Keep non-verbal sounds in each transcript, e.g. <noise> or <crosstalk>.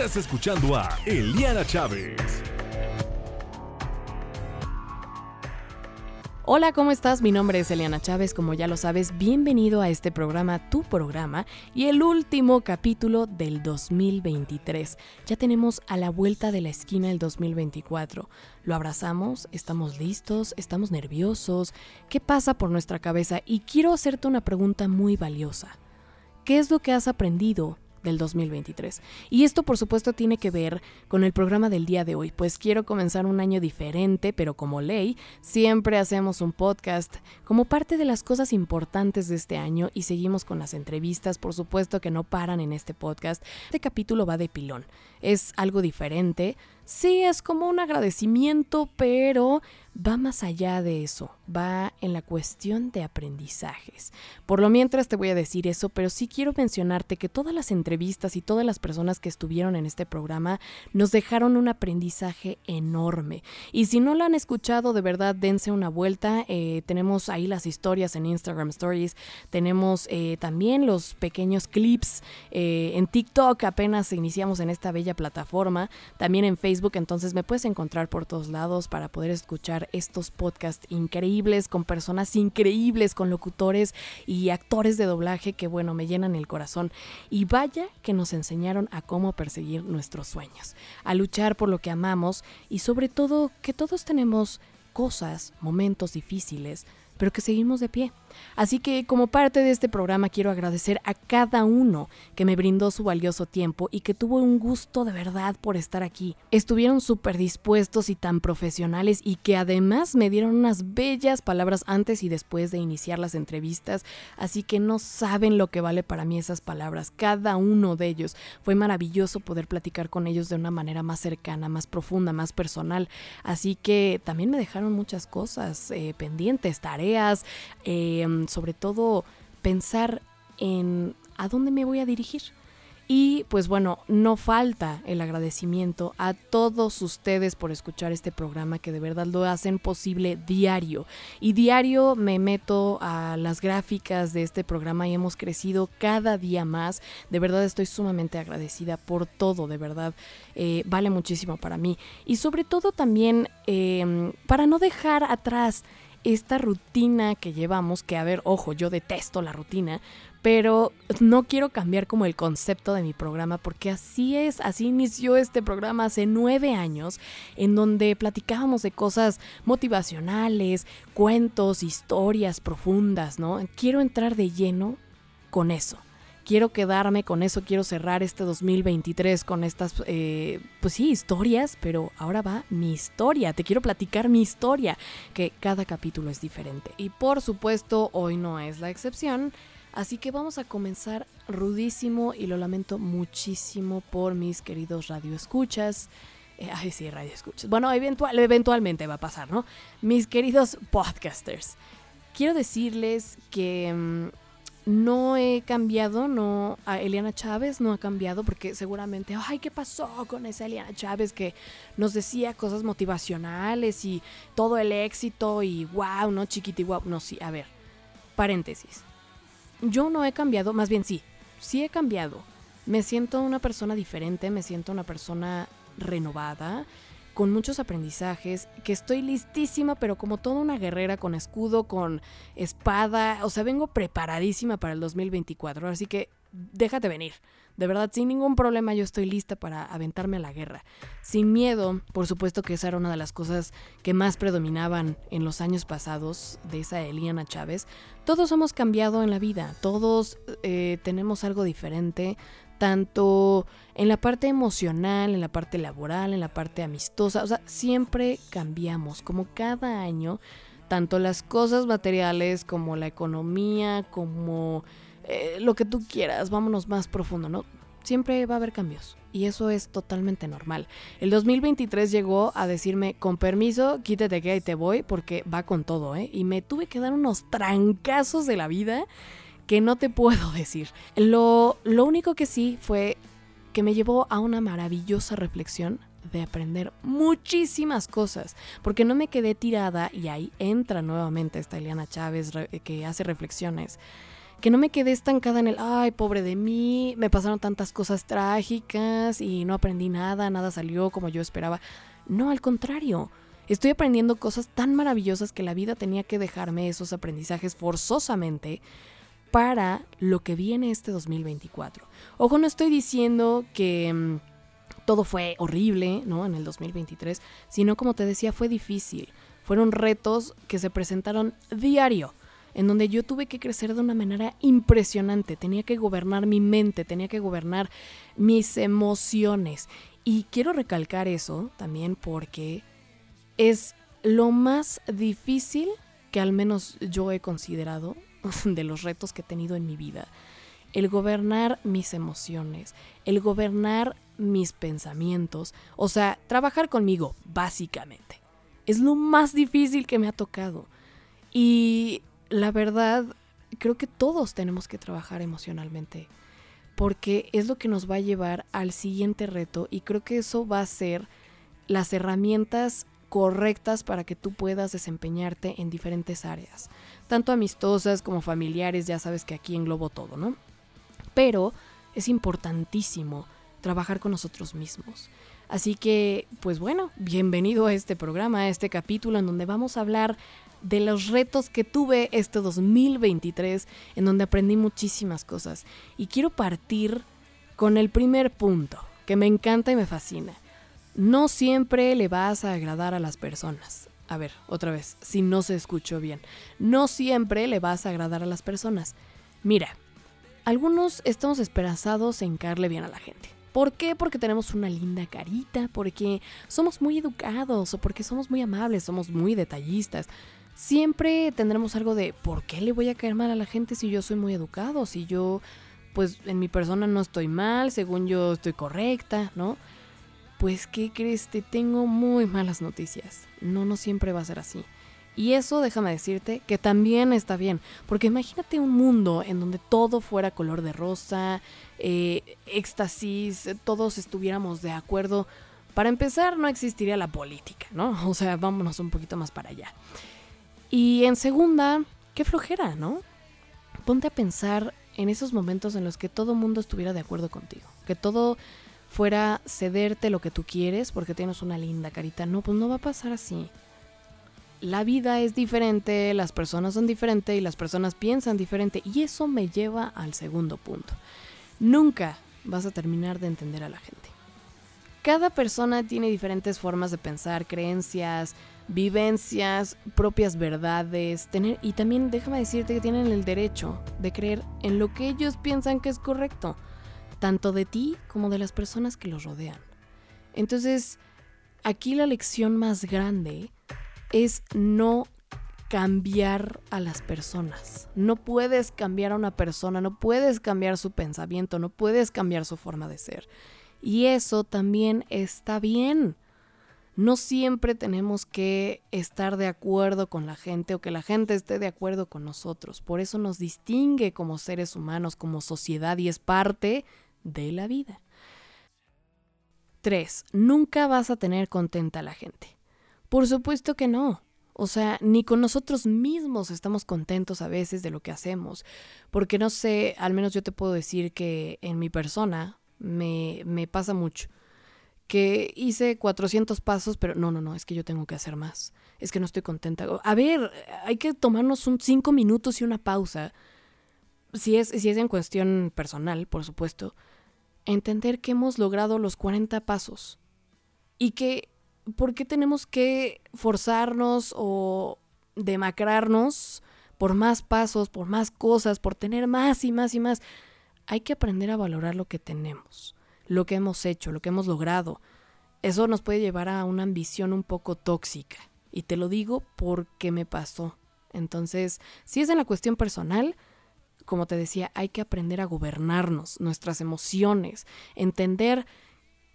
Estás escuchando a Eliana Chávez. Hola, ¿cómo estás? Mi nombre es Eliana Chávez, como ya lo sabes, bienvenido a este programa, tu programa, y el último capítulo del 2023. Ya tenemos a la vuelta de la esquina el 2024. Lo abrazamos, estamos listos, estamos nerviosos. ¿Qué pasa por nuestra cabeza? Y quiero hacerte una pregunta muy valiosa. ¿Qué es lo que has aprendido del 2023. Y esto por supuesto tiene que ver con el programa del día de hoy, pues quiero comenzar un año diferente, pero como ley, siempre hacemos un podcast como parte de las cosas importantes de este año y seguimos con las entrevistas, por supuesto que no paran en este podcast. Este capítulo va de pilón, es algo diferente, sí es como un agradecimiento, pero va más allá de eso, va en la cuestión de aprendizajes. Por lo mientras te voy a decir eso, pero sí quiero mencionarte que todas las entrevistas y todas las personas que estuvieron en este programa nos dejaron un aprendizaje enorme. Y si no lo han escuchado, de verdad, dense una vuelta. Eh, tenemos ahí las historias en Instagram Stories, tenemos eh, también los pequeños clips eh, en TikTok, apenas iniciamos en esta bella plataforma, también en Facebook, entonces me puedes encontrar por todos lados para poder escuchar estos podcasts increíbles con personas increíbles, con locutores y actores de doblaje que, bueno, me llenan el corazón. Y vaya que nos enseñaron a cómo perseguir nuestros sueños, a luchar por lo que amamos y sobre todo que todos tenemos cosas, momentos difíciles, pero que seguimos de pie. Así que como parte de este programa quiero agradecer a cada uno que me brindó su valioso tiempo y que tuvo un gusto de verdad por estar aquí. Estuvieron súper dispuestos y tan profesionales y que además me dieron unas bellas palabras antes y después de iniciar las entrevistas, así que no saben lo que vale para mí esas palabras, cada uno de ellos. Fue maravilloso poder platicar con ellos de una manera más cercana, más profunda, más personal, así que también me dejaron muchas cosas eh, pendientes, tareas Em, sobre todo pensar en a dónde me voy a dirigir. Y pues bueno, no falta el agradecimiento a todos ustedes por escuchar este programa que de verdad lo hacen posible diario. Y diario me meto a las gráficas de este programa y hemos crecido cada día más. De verdad estoy sumamente agradecida por todo, de verdad eh, vale muchísimo para mí. Y sobre todo también em, para no dejar atrás esta rutina que llevamos, que a ver, ojo, yo detesto la rutina, pero no quiero cambiar como el concepto de mi programa porque así es, así inició este programa hace nueve años en donde platicábamos de cosas motivacionales, cuentos, historias profundas, ¿no? Quiero entrar de lleno con eso quiero quedarme con eso, quiero cerrar este 2023 con estas, eh, pues sí, historias, pero ahora va mi historia, te quiero platicar mi historia, que cada capítulo es diferente. Y por supuesto, hoy no es la excepción. Así que vamos a comenzar rudísimo y lo lamento muchísimo por mis queridos radioescuchas. Eh, ay, sí, radioescuchas. Bueno, eventual, eventualmente va a pasar, ¿no? Mis queridos podcasters. Quiero decirles que mm, no he cambiado, no, a Eliana Chávez no ha cambiado porque seguramente, ay, ¿qué pasó con esa Eliana Chávez que nos decía cosas motivacionales y todo el éxito y wow, no chiquiti wow, no, sí, a ver, paréntesis. Yo no he cambiado, más bien sí, sí he cambiado. Me siento una persona diferente, me siento una persona renovada, con muchos aprendizajes, que estoy listísima, pero como toda una guerrera con escudo, con espada, o sea, vengo preparadísima para el 2024, así que déjate venir. De verdad, sin ningún problema yo estoy lista para aventarme a la guerra. Sin miedo, por supuesto que esa era una de las cosas que más predominaban en los años pasados de esa Eliana Chávez. Todos hemos cambiado en la vida, todos eh, tenemos algo diferente, tanto en la parte emocional, en la parte laboral, en la parte amistosa, o sea, siempre cambiamos, como cada año, tanto las cosas materiales como la economía, como eh, lo que tú quieras, vámonos más profundo, ¿no? Siempre va a haber cambios y eso es totalmente normal. El 2023 llegó a decirme, con permiso, quítate que ahí te voy porque va con todo, ¿eh? Y me tuve que dar unos trancazos de la vida que no te puedo <laughs> decir. Lo, lo único que sí fue que me llevó a una maravillosa reflexión de aprender muchísimas cosas, porque no me quedé tirada y ahí entra nuevamente esta Eliana Chávez que hace reflexiones, que no me quedé estancada en el, ay, pobre de mí, me pasaron tantas cosas trágicas y no aprendí nada, nada salió como yo esperaba. No, al contrario, estoy aprendiendo cosas tan maravillosas que la vida tenía que dejarme esos aprendizajes forzosamente para lo que viene este 2024. Ojo, no estoy diciendo que mm, todo fue horrible, ¿no? En el 2023, sino como te decía, fue difícil. Fueron retos que se presentaron diario en donde yo tuve que crecer de una manera impresionante. Tenía que gobernar mi mente, tenía que gobernar mis emociones. Y quiero recalcar eso también porque es lo más difícil que al menos yo he considerado <laughs> de los retos que he tenido en mi vida. El gobernar mis emociones, el gobernar mis pensamientos, o sea, trabajar conmigo, básicamente. Es lo más difícil que me ha tocado. Y la verdad, creo que todos tenemos que trabajar emocionalmente, porque es lo que nos va a llevar al siguiente reto y creo que eso va a ser las herramientas correctas para que tú puedas desempeñarte en diferentes áreas, tanto amistosas como familiares, ya sabes que aquí englobo todo, ¿no? Pero es importantísimo trabajar con nosotros mismos. Así que, pues bueno, bienvenido a este programa, a este capítulo en donde vamos a hablar de los retos que tuve este 2023, en donde aprendí muchísimas cosas. Y quiero partir con el primer punto, que me encanta y me fascina. No siempre le vas a agradar a las personas. A ver, otra vez, si no se escuchó bien. No siempre le vas a agradar a las personas. Mira, algunos estamos esperanzados en caerle bien a la gente. ¿Por qué? Porque tenemos una linda carita, porque somos muy educados o porque somos muy amables, somos muy detallistas siempre tendremos algo de ¿por qué le voy a caer mal a la gente si yo soy muy educado? Si yo, pues en mi persona no estoy mal, según yo estoy correcta, ¿no? Pues, ¿qué crees? Te tengo muy malas noticias. No, no siempre va a ser así. Y eso déjame decirte que también está bien, porque imagínate un mundo en donde todo fuera color de rosa, eh, éxtasis, todos estuviéramos de acuerdo. Para empezar, no existiría la política, ¿no? <laughs> O sea, vámonos un poquito más para allá. Y en segunda, qué flojera, ¿no? Ponte a pensar en esos momentos en los que todo mundo estuviera de acuerdo contigo, que todo fuera cederte lo que tú quieres porque tienes una linda carita. No, pues no va a pasar así. La vida es diferente, las personas son diferentes y las personas piensan diferente. Y eso me lleva al segundo punto. Nunca vas a terminar de entender a la gente. Cada persona tiene diferentes formas de pensar, creencias, vivencias, propias verdades, tener y también déjame decirte que tienen el derecho de creer en lo que ellos piensan que es correcto, tanto de ti como de las personas que los rodean. Entonces, aquí la lección más grande es no cambiar a las personas. No puedes cambiar a una persona, no puedes cambiar su pensamiento, no puedes cambiar su forma de ser. Y eso también está bien no siempre tenemos que estar de acuerdo con la gente o que la gente esté de acuerdo con nosotros. Por eso nos distingue como seres humanos, como sociedad y es parte de la vida. 3. Nunca vas a tener contenta a la gente. Por supuesto que no. O sea, ni con nosotros mismos estamos contentos a veces de lo que hacemos. Porque no sé, al menos yo te puedo decir que en mi persona me, me pasa mucho que hice 400 pasos, pero no, no, no, es que yo tengo que hacer más. Es que no estoy contenta. A ver, hay que tomarnos un 5 minutos y una pausa. Si es, si es en cuestión personal, por supuesto. Entender que hemos logrado los 40 pasos. Y que, ¿por qué tenemos que forzarnos o demacrarnos por más pasos, por más cosas, por tener más y más y más? Hay que aprender a valorar lo que tenemos lo que hemos hecho, lo que hemos logrado. Eso nos puede llevar a una ambición un poco tóxica. Y te lo digo porque me pasó. Entonces, si es en la cuestión personal, como te decía, hay que aprender a gobernarnos, nuestras emociones, entender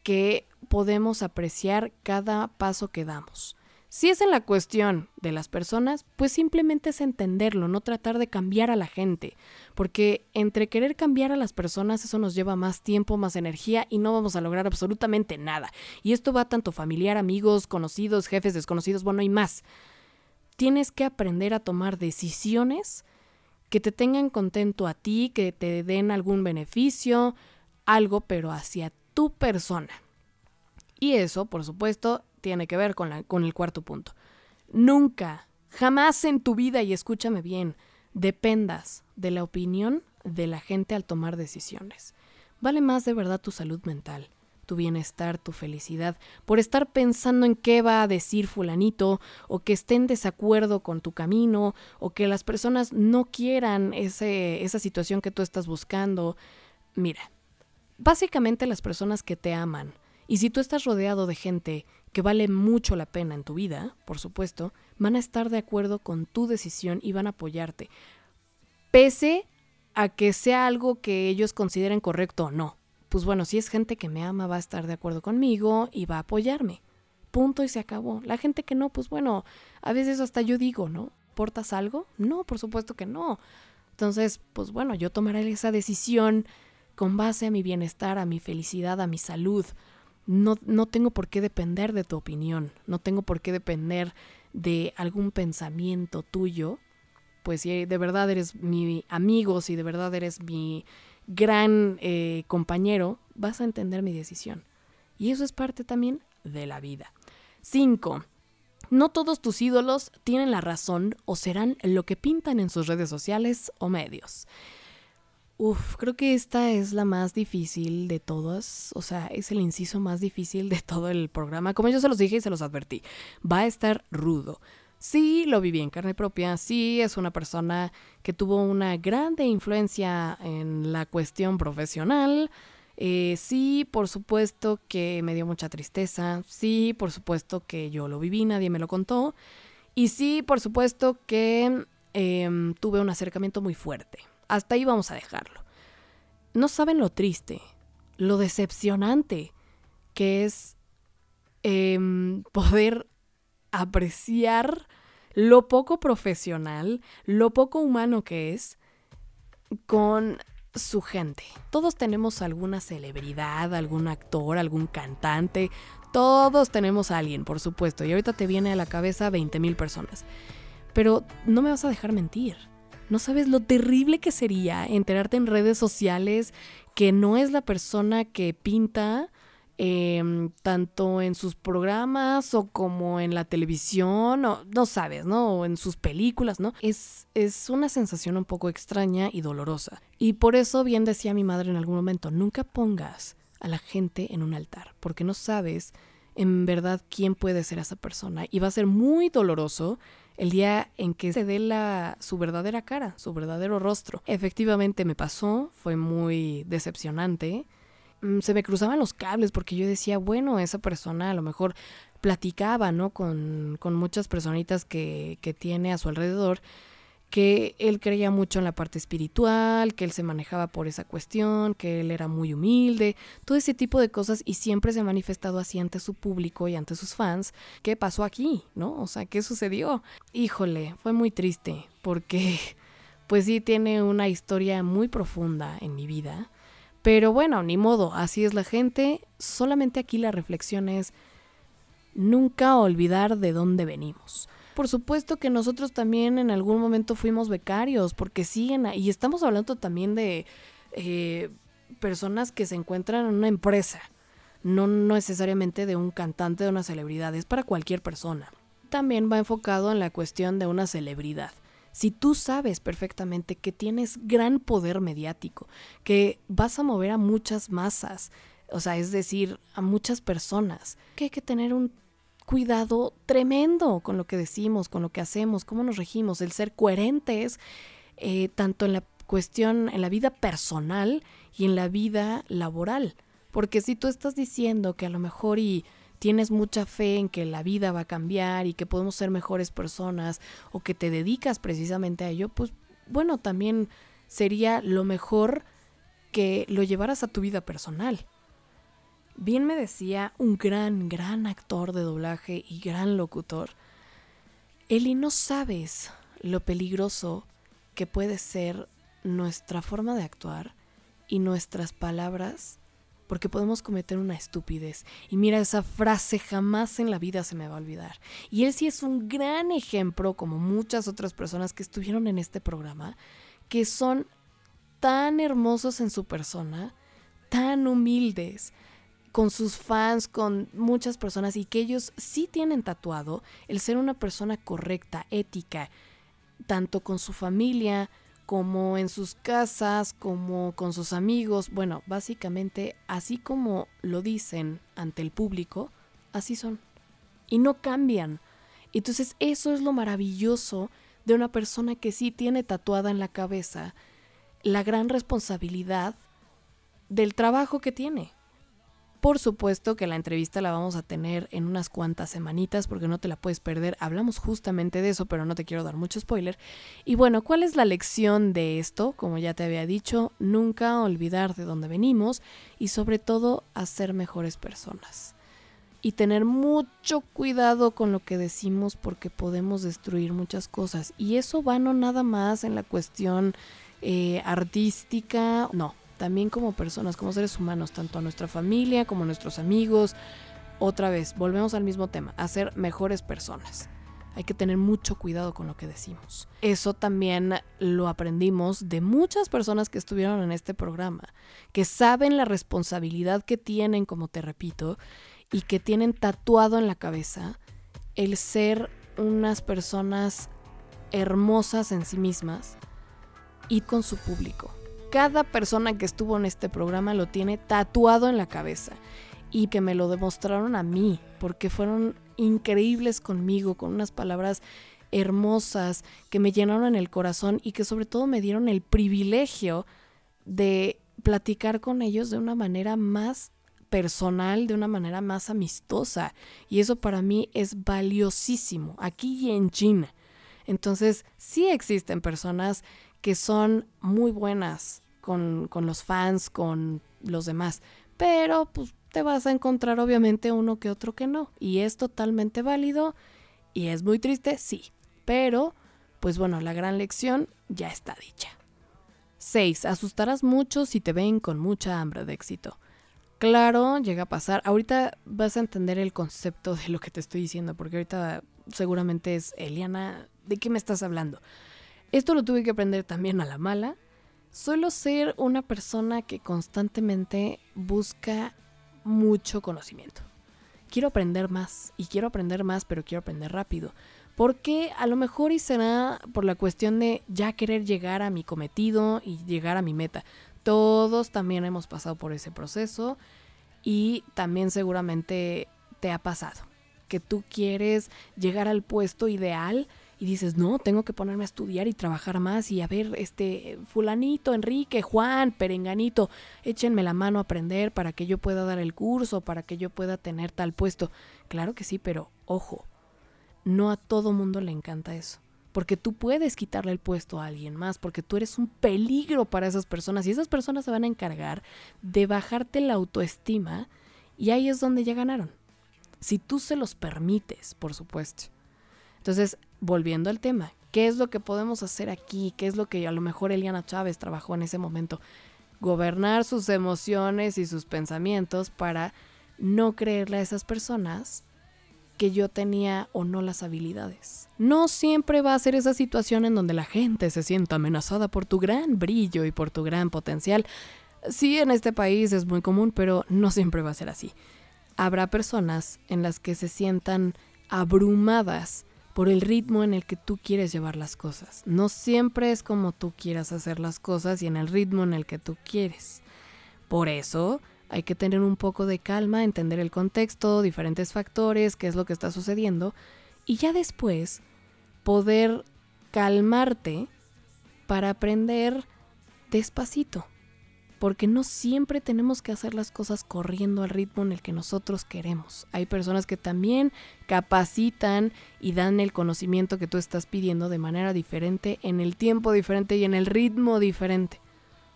que podemos apreciar cada paso que damos. Si es en la cuestión de las personas, pues simplemente es entenderlo, no tratar de cambiar a la gente, porque entre querer cambiar a las personas eso nos lleva más tiempo, más energía y no vamos a lograr absolutamente nada. Y esto va tanto familiar, amigos, conocidos, jefes, desconocidos, bueno, y más. Tienes que aprender a tomar decisiones que te tengan contento a ti, que te den algún beneficio, algo, pero hacia tu persona. Y eso, por supuesto, tiene que ver con, la, con el cuarto punto. Nunca, jamás en tu vida, y escúchame bien, dependas de la opinión de la gente al tomar decisiones. Vale más de verdad tu salud mental, tu bienestar, tu felicidad, por estar pensando en qué va a decir fulanito, o que esté en desacuerdo con tu camino, o que las personas no quieran ese, esa situación que tú estás buscando. Mira, básicamente las personas que te aman, y si tú estás rodeado de gente que vale mucho la pena en tu vida, por supuesto, van a estar de acuerdo con tu decisión y van a apoyarte, pese a que sea algo que ellos consideren correcto o no. Pues bueno, si es gente que me ama, va a estar de acuerdo conmigo y va a apoyarme. Punto y se acabó. La gente que no, pues bueno, a veces hasta yo digo, ¿no? ¿Portas algo? No, por supuesto que no. Entonces, pues bueno, yo tomaré esa decisión con base a mi bienestar, a mi felicidad, a mi salud. No, no tengo por qué depender de tu opinión, no tengo por qué depender de algún pensamiento tuyo pues si de verdad eres mi amigo, si de verdad eres mi gran eh, compañero, vas a entender mi decisión. Y eso es parte también de la vida. 5. No todos tus ídolos tienen la razón o serán lo que pintan en sus redes sociales o medios. Uf, creo que esta es la más difícil de todas, o sea, es el inciso más difícil de todo el programa. Como yo se los dije y se los advertí, va a estar rudo. Sí, lo viví en carne propia, sí es una persona que tuvo una grande influencia en la cuestión profesional, eh, sí, por supuesto que me dio mucha tristeza, sí, por supuesto que yo lo viví, nadie me lo contó, y sí, por supuesto que em, tuve un acercamiento muy fuerte. Hasta ahí vamos a dejarlo. No saben lo triste, lo decepcionante que es em, poder apreciar lo poco profesional, lo poco humano que es con su gente. Todos tenemos alguna celebridad, algún actor, algún cantante, todos tenemos a alguien, por supuesto, y ahorita te viene a la cabeza 20 mil personas. Pero no me vas a dejar mentir. No sabes lo terrible que sería enterarte en redes sociales que no es la persona que pinta Em, tanto en sus programas o como en la televisión, o no sabes, ¿no? O en sus películas, ¿no? Es, es una sensación un poco extraña y dolorosa. Y por eso bien decía mi madre en algún momento, nunca pongas a la gente en un altar, porque no sabes en verdad quién puede ser esa persona. Y va a ser muy doloroso el día en que se dé la, su verdadera cara, su verdadero rostro. Efectivamente me pasó, fue muy decepcionante se me cruzaban los cables porque yo decía, bueno, esa persona a lo mejor platicaba, ¿no? Con, con muchas personitas que, que tiene a su alrededor, que él creía mucho en la parte espiritual, que él se manejaba por esa cuestión, que él era muy humilde, todo ese tipo de cosas y siempre se ha manifestado así ante su público y ante sus fans. ¿Qué pasó aquí? ¿No? O sea, ¿qué sucedió? Híjole, fue muy triste porque <laughs> pues sí tiene una historia muy profunda en mi vida pero bueno, ni modo, así es la gente. Solamente aquí la reflexión es nunca olvidar de dónde venimos. Por supuesto que nosotros también en algún momento fuimos becarios, porque siguen, y estamos hablando también de eh, personas que se encuentran en una empresa, no necesariamente de un cantante, de una celebridad, es para cualquier persona. También va enfocado en la cuestión de una celebridad si tú sabes perfectamente que tienes gran poder mediático, que vas a mover a muchas masas, o sea, es decir, a muchas personas, que hay que tener un cuidado tremendo con lo que decimos, con lo que hacemos, cómo nos regimos, el ser coherentes, eh, tanto en la cuestión, en la vida personal y en la vida laboral. Porque si tú estás diciendo que a lo mejor y tienes mucha fe en que la vida va a cambiar y que podemos ser mejores personas o que te dedicas precisamente a ello, pues bueno, también sería lo mejor que lo llevaras a tu vida personal. Bien me decía un gran, gran actor de doblaje y gran locutor, Eli, no sabes lo peligroso que puede ser nuestra forma de actuar y nuestras palabras porque podemos cometer una estupidez. Y mira, esa frase jamás en la vida se me va a olvidar. Y él sí es un gran ejemplo, como muchas otras personas que estuvieron en este programa, que son tan hermosos en su persona, tan humildes, con sus fans, con muchas personas y que ellos sí tienen tatuado el ser una persona correcta, ética, tanto con su familia como en sus casas, como con sus amigos. Bueno, básicamente así como lo dicen ante el público, así son. Y no cambian. Entonces eso es lo maravilloso de una persona que sí tiene tatuada en la cabeza la gran responsabilidad del trabajo que tiene. Por supuesto que la entrevista la vamos a tener en unas cuantas semanitas porque no te la puedes perder. Hablamos justamente de eso, pero no te quiero dar mucho spoiler. Y bueno, ¿cuál es la lección de esto? Como ya te había dicho, nunca olvidar de dónde venimos y sobre todo hacer mejores personas. Y tener mucho cuidado con lo que decimos porque podemos destruir muchas cosas. Y eso va no nada más en la cuestión eh, artística, no, también como personas, como seres humanos, tanto a nuestra familia como a nuestros amigos. Otra vez, volvemos al mismo tema, a ser mejores personas. Hay que tener mucho cuidado con lo que decimos. Eso también lo aprendimos de muchas personas que estuvieron en este programa, que saben la responsabilidad que tienen, como te repito, y que tienen tatuado en la cabeza el ser unas personas hermosas en sí mismas y con su público cada persona que estuvo en este programa lo tiene tatuado en la cabeza y que me lo demostraron a mí, porque fueron increíbles conmigo, con unas palabras hermosas que me llenaron el corazón y que sobre todo me dieron el privilegio de platicar con ellos de una manera más personal, de una manera más amistosa. Y eso para mí es valiosísimo, aquí y en China. Entonces, sí existen personas que son muy buenas con, los fans, con los demás. Pero pues te vas a encontrar obviamente uno que otro que no. Y es totalmente válido y es muy triste, sí. Pero, pues bueno, la gran lección ya está dicha. 6. Asustarás mucho si te ven con mucha hambre de éxito. Claro, llega a pasar. Ahorita vas a entender el concepto de lo que te estoy diciendo, porque ahorita seguramente es, Eliana, ¿de qué me estás hablando? Esto lo tuve que aprender también a la mala, Suelo ser una persona que constantemente busca mucho conocimiento. Quiero aprender más y quiero aprender más, pero quiero aprender rápido. Porque a lo mejor y será por la cuestión de ya querer llegar a mi cometido y llegar a mi meta. Todos también hemos pasado por ese proceso y también seguramente te ha pasado que tú quieres llegar al puesto ideal y dices, no, tengo que ponerme a estudiar y trabajar más y a ver, este, fulanito, Enrique, Juan, Perenganito, échenme la mano a aprender para que yo pueda dar el curso, para que yo pueda tener tal puesto. Claro que sí, pero ojo, no a todo mundo le encanta eso. Porque tú puedes quitarle el puesto a alguien más, porque tú eres un peligro para esas personas y esas personas se van a encargar de bajarte la autoestima y ahí es donde ya ganaron. Si tú se los permites, por supuesto. Entonces, volviendo al tema, ¿qué es lo que podemos hacer aquí? ¿Qué es lo que a lo mejor Eliana Chávez trabajó en ese momento? Gobernar sus emociones y sus pensamientos para no creerle a esas personas que yo tenía o no las habilidades. No siempre va a ser esa situación en donde la gente se sienta amenazada por tu gran brillo y por tu gran potencial. Sí, en este país es muy común, pero no siempre va a ser así. Habrá personas en las que se sientan abrumadas por el ritmo en el que tú quieres llevar las cosas. No siempre es como tú quieras hacer las cosas y en el ritmo en el que tú quieres. Por eso hay que tener un poco de calma, entender el contexto, diferentes factores, qué es lo que está sucediendo y ya después poder calmarte para aprender despacito porque no siempre tenemos que hacer las cosas corriendo al ritmo en el que nosotros queremos. Hay personas que también capacitan y dan el conocimiento que tú estás pidiendo de manera diferente, en el tiempo diferente y en el ritmo diferente.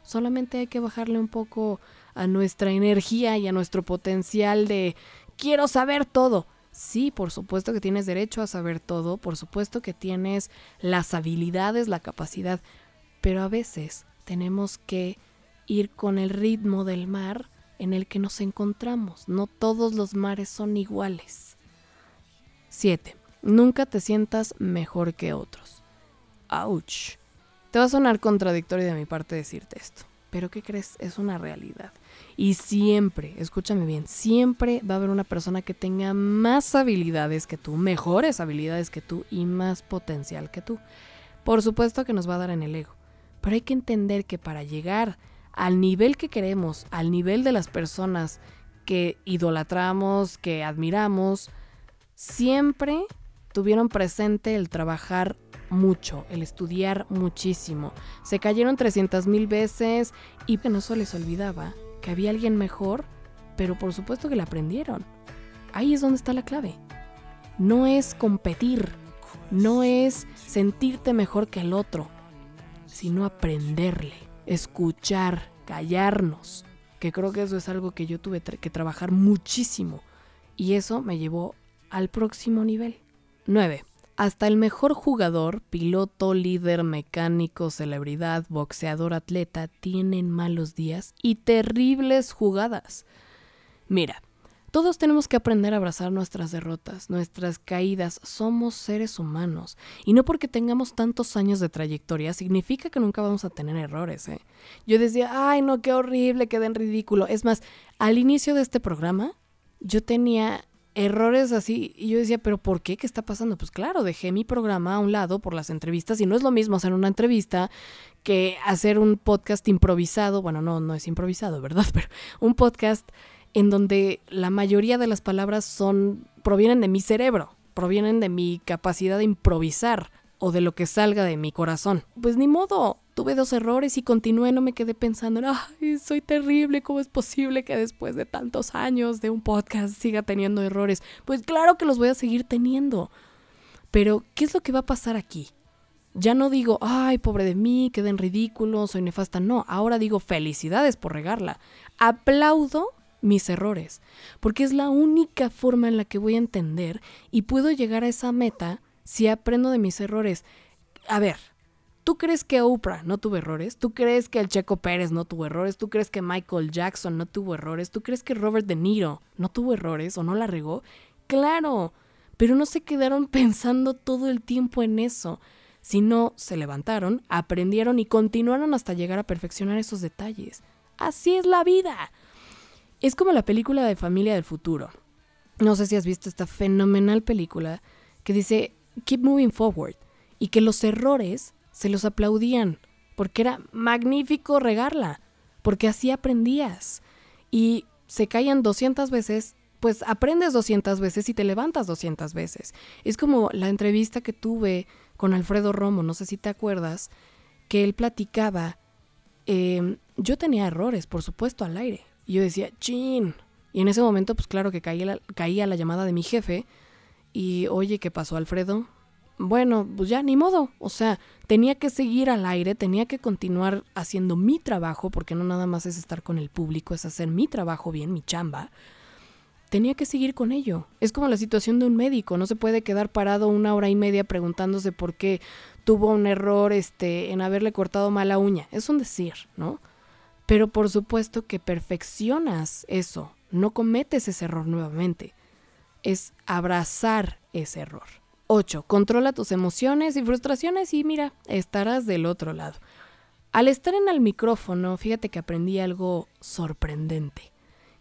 Solamente hay que bajarle un poco a nuestra energía y a nuestro potencial de quiero saber todo. Sí, por supuesto que tienes derecho a saber todo, por supuesto que tienes las habilidades, la capacidad, pero a veces tenemos que ir con el ritmo del mar en el que nos encontramos. No todos los mares son iguales. 7. Nunca te sientas mejor que otros. ¡Auch! Te va a sonar contradictorio de mi parte decirte esto, pero ¿qué crees? Es una realidad. Y siempre, escúchame bien, siempre va a haber una persona que tenga más habilidades que tú, mejores habilidades que tú y más potencial que tú. Por supuesto que nos va a dar en el ego, pero hay que entender que para llegar al nivel que queremos, al nivel de las personas que idolatramos, que admiramos, siempre tuvieron presente el trabajar mucho, el estudiar muchísimo. Se cayeron 300 mil veces y no se les olvidaba que había alguien mejor, pero por supuesto que la aprendieron. Ahí es donde está la clave. No es competir, no es sentirte mejor que el otro, sino aprenderle, escuchar, callarnos, que creo que eso es algo que yo tuve que trabajar muchísimo y eso me llevó al próximo nivel. 9. Hasta el mejor jugador, piloto, líder, mecánico, celebridad, boxeador, atleta, tienen malos días y terribles jugadas. Mira, todos tenemos que aprender a abrazar nuestras derrotas, nuestras caídas. Somos seres humanos. Y no porque tengamos tantos años de trayectoria significa que nunca vamos a tener errores. ¿eh? Yo decía, ay no, qué horrible, quedé en ridículo. Es más, al inicio de este programa, yo tenía errores así. Y yo decía, ¿pero por qué? ¿Qué está pasando? Pues claro, dejé mi programa a un lado por las entrevistas y no es lo mismo hacer una entrevista que hacer un podcast improvisado. Bueno, no, no es improvisado, <laughs> ¿verdad? Pero un podcast en donde la mayoría de las palabras son provienen de mi cerebro, provienen de mi capacidad de improvisar o de lo que salga de mi corazón. Pues ni modo, tuve dos errores y continué, no me quedé pensando, ay, soy terrible, ¿cómo es posible que después de tantos años de un podcast siga teniendo errores? Pues claro que los voy a seguir teniendo. Pero, ¿qué es lo que va a pasar aquí? Ya no digo, ay, pobre de mí, quedé en ridículo, soy nefasta. No, ahora digo felicidades por regarla. Aplaudo mis errores, porque es la única forma en la que voy a entender y puedo llegar a esa meta si aprendo de mis errores. A ver, ¿tú crees que Oprah no tuvo errores? ¿Tú crees que el Checo Pérez no tuvo errores? ¿Tú crees que Michael Jackson no tuvo errores? ¿Tú crees que Robert De Niro no tuvo errores o no la regó? Claro, pero no se quedaron <laughs> pensando todo el tiempo en eso, sino se levantaron, aprendieron y continuaron hasta llegar a perfeccionar esos detalles. Así es la vida. Es como la película de Familia del Futuro. No sé si has visto esta fenomenal película que dice keep moving forward y que los errores se los aplaudían porque era magnífico regarla, porque así aprendías. Y se caían 200 veces, pues aprendes 200 veces y te levantas 200 veces. Es como la entrevista que tuve con Alfredo Romo, no sé si te acuerdas, que él platicaba, em, yo tenía errores, por supuesto, al aire. Y yo decía, chin. Y en ese momento, pues claro que caía la, caía la llamada de mi jefe y oye, ¿qué pasó Alfredo? Bueno, pues ya ni modo, o sea, tenía que seguir al aire, tenía que continuar haciendo mi trabajo, porque no nada más es estar con el público, es hacer mi trabajo bien, mi chamba. Tenía que seguir con ello. Es como la situación de un médico, no se puede quedar parado una hora y media preguntándose por qué tuvo un error este, en haberle cortado mala uña. Es un decir, ¿no? Pero por supuesto que perfeccionas eso, no cometes ese error nuevamente es abrazar ese error. 8. Controla tus emociones y frustraciones y mira, estarás del otro lado. Al estar en el micrófono, fíjate que aprendí algo sorprendente,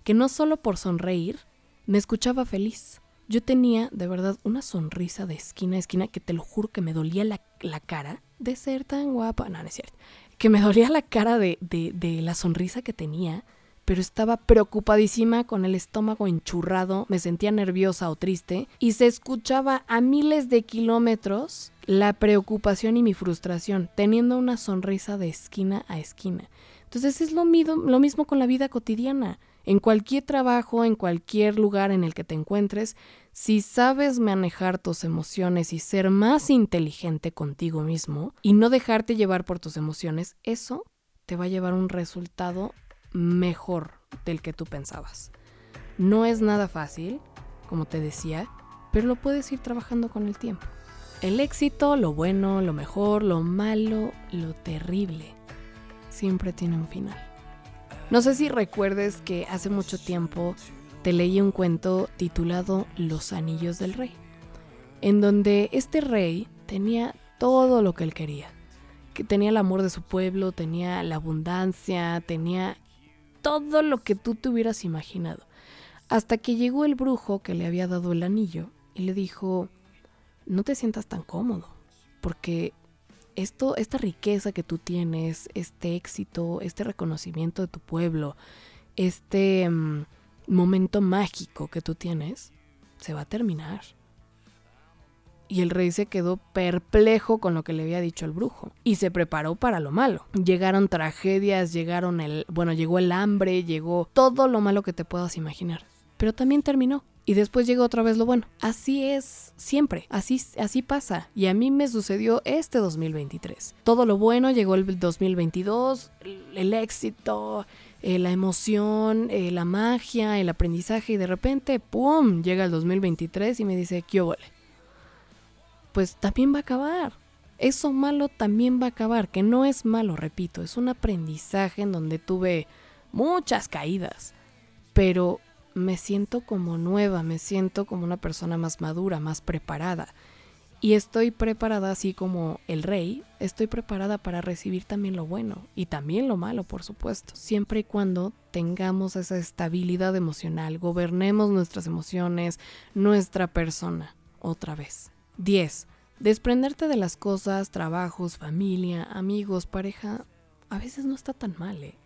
que no solo por sonreír, me escuchaba feliz. Yo tenía de verdad una sonrisa de esquina a esquina que te lo juro que me dolía la, cara de ser tan guapa. No, no es cierto. Que me dolía la cara de, de, de la sonrisa que tenía pero estaba preocupadísima con el estómago enchurrado, me sentía nerviosa o triste y se escuchaba a miles de kilómetros la preocupación y mi frustración, teniendo una sonrisa de esquina a esquina. Entonces es lo, lo mismo con la vida cotidiana. En cualquier trabajo, en cualquier lugar en el que te encuentres, si sabes manejar tus emociones y ser más inteligente contigo mismo y no dejarte llevar por tus emociones, eso te va a llevar un resultado mejor del que tú pensabas. No es nada fácil, como te decía, pero lo puedes ir trabajando con el tiempo. El éxito, lo bueno, lo mejor, lo malo, lo terrible, siempre tiene un final. No sé si recuerdes que hace mucho tiempo te leí un cuento titulado Los Anillos del Rey, en donde este rey tenía todo lo que él quería que tenía el amor de su pueblo, tenía la abundancia, tenía todo lo que tú te hubieras imaginado. Hasta que llegó el brujo que le había dado el anillo y le dijo, no te sientas tan cómodo, porque esto, esta riqueza que tú tienes, este éxito, este reconocimiento de tu pueblo, este mm, momento mágico que tú tienes, se va a terminar. Y el rey se quedó perplejo con lo que le había dicho el brujo y se preparó para lo malo. Llegaron tragedias, llegaron el, bueno, llegó el hambre, llegó todo lo malo que te puedas imaginar. Pero también terminó y después llegó otra vez lo bueno. Así es siempre, así, así pasa. Y a mí me sucedió este 2023. Todo lo bueno llegó el 2022, el éxito, eh, la emoción, eh, la magia, el aprendizaje y de repente, ¡pum!, llega el 2023 y me dice, ¿qué vale? Pues también va a acabar. Eso malo también va a acabar, que no es malo, repito, es un aprendizaje en donde tuve muchas caídas, pero me siento como nueva, me siento como una persona más madura, más preparada. Y estoy preparada, así como el rey, estoy preparada para recibir también lo bueno y también lo malo, por supuesto, siempre y cuando tengamos esa estabilidad emocional, gobernemos nuestras emociones, nuestra persona, otra vez. 10. Desprenderte de las cosas, trabajos, familia, amigos, pareja, a veces no está tan mal, ¿eh?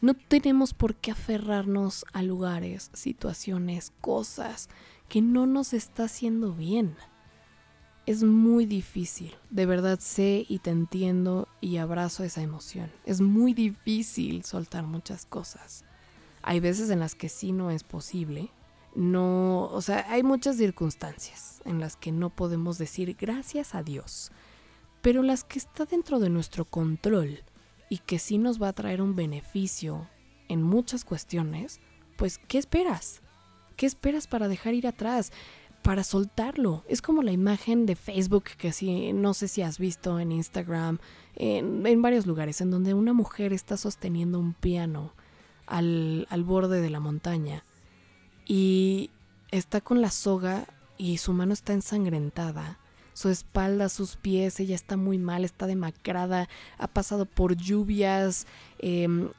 No tenemos por qué aferrarnos a lugares, situaciones, cosas que no nos está haciendo bien. Es muy difícil, de verdad sé y te entiendo y abrazo esa emoción. Es muy difícil soltar muchas cosas. Hay veces en las que sí no es posible. No, o sea, hay muchas circunstancias en las que no podemos decir gracias a Dios. Pero las que está dentro de nuestro control, y que sí nos va a traer un beneficio en muchas cuestiones, pues ¿qué esperas? ¿Qué esperas para dejar ir atrás? Para soltarlo. Es como la imagen de Facebook que sí, no sé si has visto en Instagram, en, varios lugares, en donde una mujer está sosteniendo un piano al, al borde de la montaña y está con la soga y su mano está ensangrentada su espalda, sus pies, ella está muy mal, está demacrada, ha pasado por lluvias, em,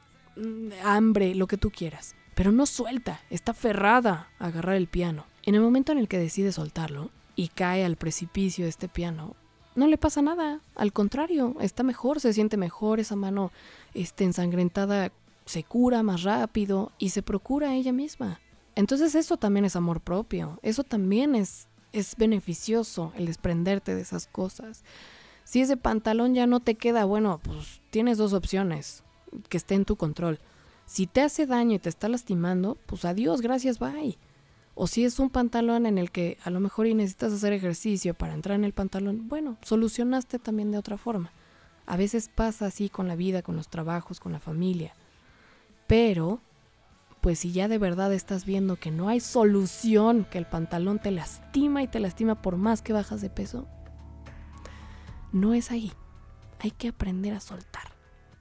hambre, lo que tú quieras. Pero no suelta, está aferrada a agarrar el piano. En el momento en el que decide soltarlo y cae al precipicio de este piano, no le pasa nada, al contrario, está mejor, se siente mejor, esa mano este, ensangrentada se cura más rápido y se procura a ella misma. Entonces eso también es amor propio, eso también es es beneficioso el desprenderte de esas cosas. Si ese pantalón ya no te queda, bueno, pues tienes dos opciones que esté en tu control. Si te hace daño y te está lastimando, pues adiós, gracias, bye. O si es un pantalón en el que a lo mejor y necesitas hacer ejercicio para entrar en el pantalón, bueno, solucionaste también de otra forma. A veces pasa así con la vida, con los trabajos, con la familia. Pero pues si ya de verdad estás viendo que no hay solución, que el pantalón te lastima y te lastima por más que bajas de peso, no es ahí. Hay que aprender a soltar.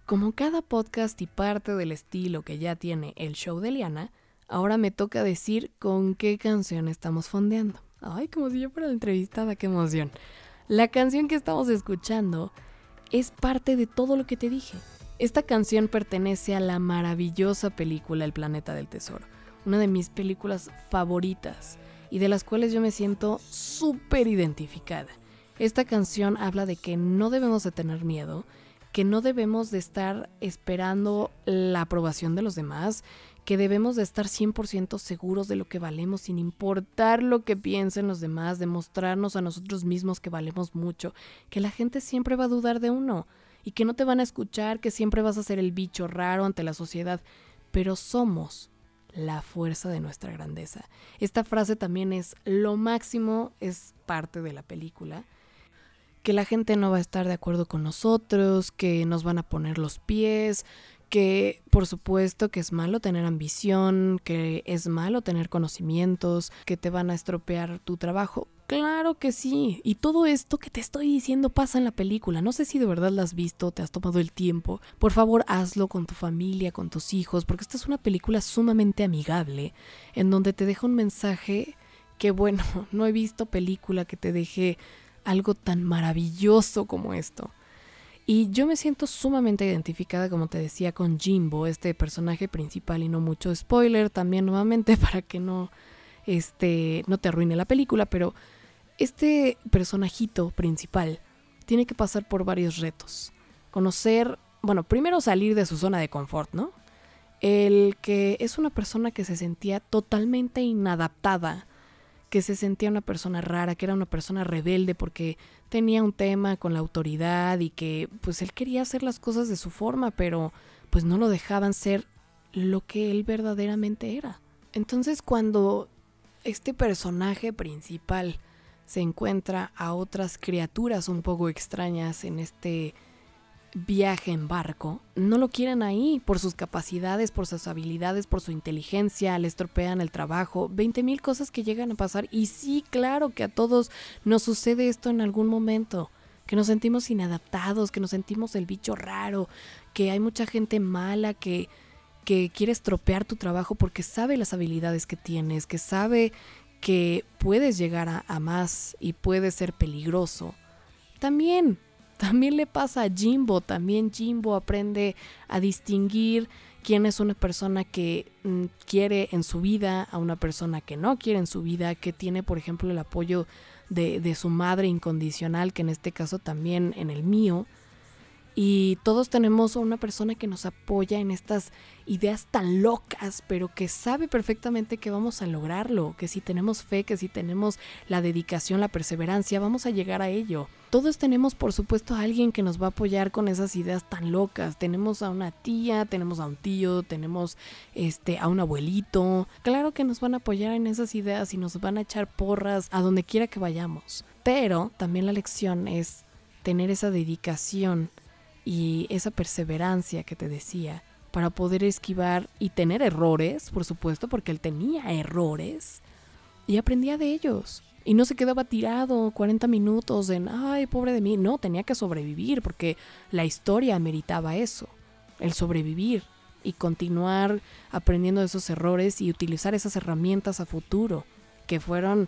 Como cada podcast y parte del estilo que ya tiene el show de Liana, ahora me toca decir con qué canción estamos fondeando. Ay, como si yo fuera la entrevistada, qué emoción. La canción que estamos escuchando es parte de todo lo que te dije. Esta canción pertenece a la maravillosa película El planeta del tesoro, una de mis películas favoritas y de las cuales yo me siento súper identificada. Esta canción habla de que no debemos de tener miedo, que no debemos de estar esperando la aprobación de los demás, que debemos de estar 100% seguros de lo que valemos sin importar lo que piensen los demás, demostrarnos a nosotros mismos que valemos mucho, que la gente siempre va a dudar de uno y que no te van a escuchar, que siempre vas a ser el bicho raro ante la sociedad, pero somos la fuerza de nuestra grandeza. Esta frase también es lo máximo, es parte de la película. Que la gente no va a estar de acuerdo con nosotros, que nos van a poner los pies, que por supuesto que es malo tener ambición, que es malo tener conocimientos, que te van a estropear tu trabajo. Claro que sí. Y todo esto que te estoy diciendo pasa en la película. No sé si de verdad la has visto, te has tomado el tiempo. Por favor, hazlo con tu familia, con tus hijos, porque esta es una película sumamente amigable, en donde te deja un mensaje que, bueno, <laughs> no he visto película que te deje algo tan maravilloso como esto. Y yo me siento sumamente identificada, como te decía, con Jimbo, este personaje principal, y no mucho spoiler también nuevamente <laughs> para que no, este, no te arruine la película, pero este personajito principal tiene que pasar por varios retos. Conocer, bueno, primero salir de su zona de confort, ¿no? El que es una persona que se sentía totalmente inadaptada que se sentía una persona rara, que era una persona rebelde porque tenía un tema con la autoridad y que pues él quería hacer las cosas de su forma, pero pues no lo dejaban ser lo que él verdaderamente era. Entonces cuando este personaje principal se encuentra a otras criaturas un poco extrañas en este viaje en barco, no lo quieren ahí por sus capacidades, por sus habilidades, por su inteligencia, le estropean el trabajo, 20 mil cosas que llegan a pasar. Y sí, claro que a todos nos sucede esto en algún momento, que nos sentimos inadaptados, que nos sentimos el bicho raro, que hay mucha gente mala que, que quiere estropear tu trabajo porque sabe las habilidades que tienes, que sabe que puedes llegar a, a más y puede ser peligroso. También también le pasa a Jimbo, también Jimbo aprende a distinguir quién es una persona que mm, quiere en su vida, a una persona que no quiere en su vida, que tiene, por ejemplo, el apoyo de, de su madre incondicional, que en este caso también en el mío, y todos tenemos una persona que nos apoya en estas ideas tan locas, pero que sabe perfectamente que vamos a lograrlo, que si tenemos fe, que si tenemos la dedicación, la perseverancia, vamos a llegar a ello. Todos tenemos, por supuesto, a alguien que nos va a apoyar con esas ideas tan locas. Tenemos a una tía, tenemos a un tío, tenemos este a un abuelito. Claro que nos van a apoyar en esas ideas y nos van a echar porras a donde quiera que vayamos. Pero también la lección es tener esa dedicación y esa perseverancia que te decía para poder esquivar y tener errores, por supuesto, porque él tenía errores y aprendía de ellos. Y no se quedaba tirado 40 minutos en, ay, pobre de mí. No, tenía que sobrevivir porque la historia meritaba eso, el sobrevivir y continuar aprendiendo de esos errores y utilizar esas herramientas a futuro, que fueron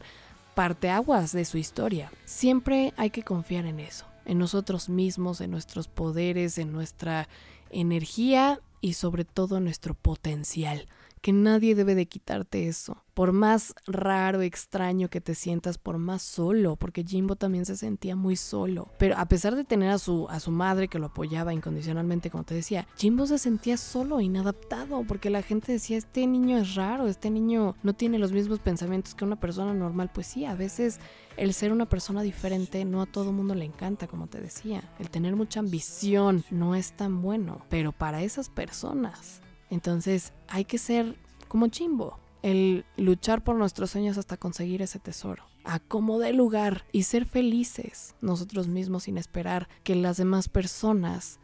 parteaguas de su historia. Siempre hay que confiar en eso en nosotros mismos, en nuestros poderes, en nuestra energía y sobre todo en nuestro potencial que nadie debe de quitarte eso. Por más raro, extraño que te sientas, por más solo, porque Jimbo también se sentía muy solo. Pero a pesar de tener a su, a su madre que lo apoyaba incondicionalmente, como te decía, Jimbo se sentía solo, inadaptado, porque la gente decía, este niño es raro, este niño no tiene los mismos pensamientos que una persona normal. Pues sí, a veces el ser una persona diferente no a todo mundo le encanta, como te decía. El tener mucha ambición no es tan bueno, pero para esas personas entonces hay que ser como chimbo, el luchar por nuestros sueños hasta conseguir ese tesoro. A como lugar y ser felices nosotros mismos sin esperar que las demás personas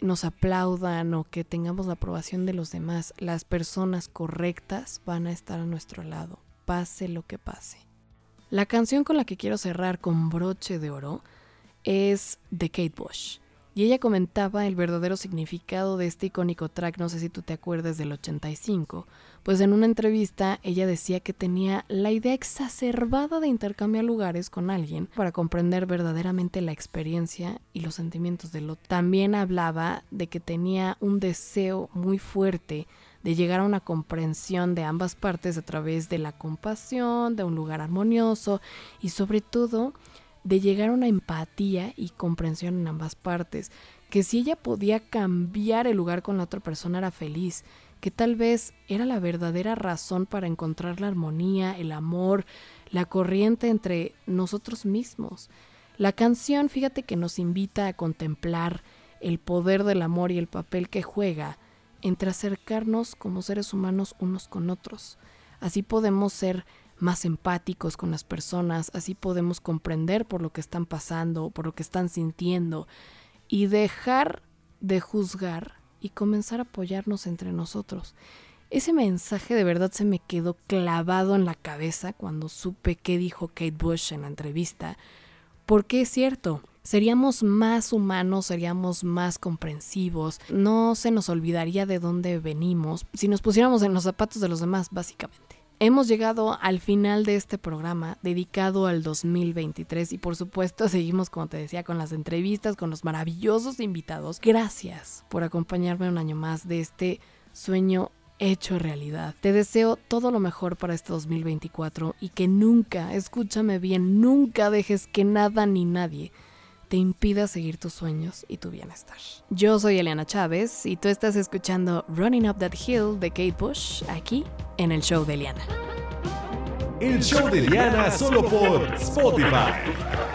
nos aplaudan o que tengamos la aprobación de los demás. Las personas correctas van a estar a nuestro lado, pase lo que pase. La canción con la que quiero cerrar con broche de oro es de Kate Bush. Y ella comentaba el verdadero significado de este icónico track, no sé si tú te acuerdas del 85, pues en una entrevista ella decía que tenía la idea exacerbada de intercambiar lugares con alguien para comprender verdaderamente la experiencia y los sentimientos del otro. También hablaba de que tenía un deseo muy fuerte de llegar a una comprensión de ambas partes a través de la compasión, de un lugar armonioso y sobre todo de llegar a una empatía y comprensión en ambas partes, que si ella podía cambiar el lugar con la otra persona era feliz, que tal vez era la verdadera razón para encontrar la armonía, el amor, la corriente entre nosotros mismos. La canción, fíjate que nos invita a contemplar el poder del amor y el papel que juega entre acercarnos como seres humanos unos con otros. Así podemos ser más empáticos con las personas, así podemos comprender por lo que están pasando, por lo que están sintiendo y dejar de juzgar y comenzar a apoyarnos entre nosotros. Ese mensaje de verdad se me quedó clavado en la cabeza cuando supe qué dijo Kate Bush en la entrevista, porque es cierto, seríamos más humanos, seríamos más comprensivos, no se nos olvidaría de dónde venimos si nos pusiéramos en los zapatos de los demás, básicamente. Hemos llegado al final de este programa dedicado al 2023 y por supuesto <laughs> seguimos, como te decía, con las entrevistas, con los maravillosos invitados. Gracias por acompañarme un año más de este sueño hecho realidad. Te deseo todo lo mejor para este 2024 y que nunca, escúchame bien, nunca dejes que nada ni nadie te impida seguir tus sueños y tu bienestar. Yo soy Eliana Chávez y tú estás escuchando Running Up That Hill de Kate Bush aquí en el show de Eliana. El show de Eliana solo por Spotify.